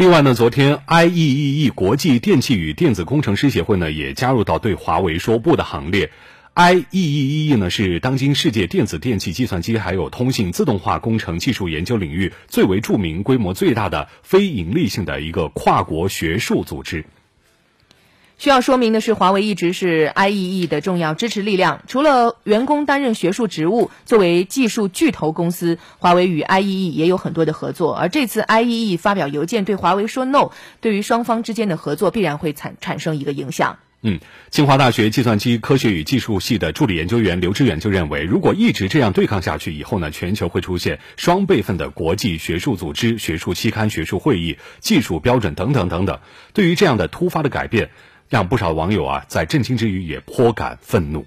另外呢，昨天 IEEE 国际电气与电子工程师协会呢也加入到对华为说不的行列。IEEE 呢是当今世界电子电气、计算机还有通信自动化工程技术研究领域最为著名、规模最大的非营利性的一个跨国学术组织。需要说明的是，华为一直是 IEE 的重要支持力量。除了员工担任学术职务，作为技术巨头公司，华为与 IEE 也有很多的合作。而这次 IEE 发表邮件对华为说 “no”，对于双方之间的合作必然会产产生一个影响。嗯，清华大学计算机科学与技术系的助理研究员刘志远就认为，如果一直这样对抗下去，以后呢，全球会出现双备份的国际学术组织、学术期刊、学术会议、技术标准等等等等。对于这样的突发的改变，让不少网友啊在震惊之余也颇感愤怒。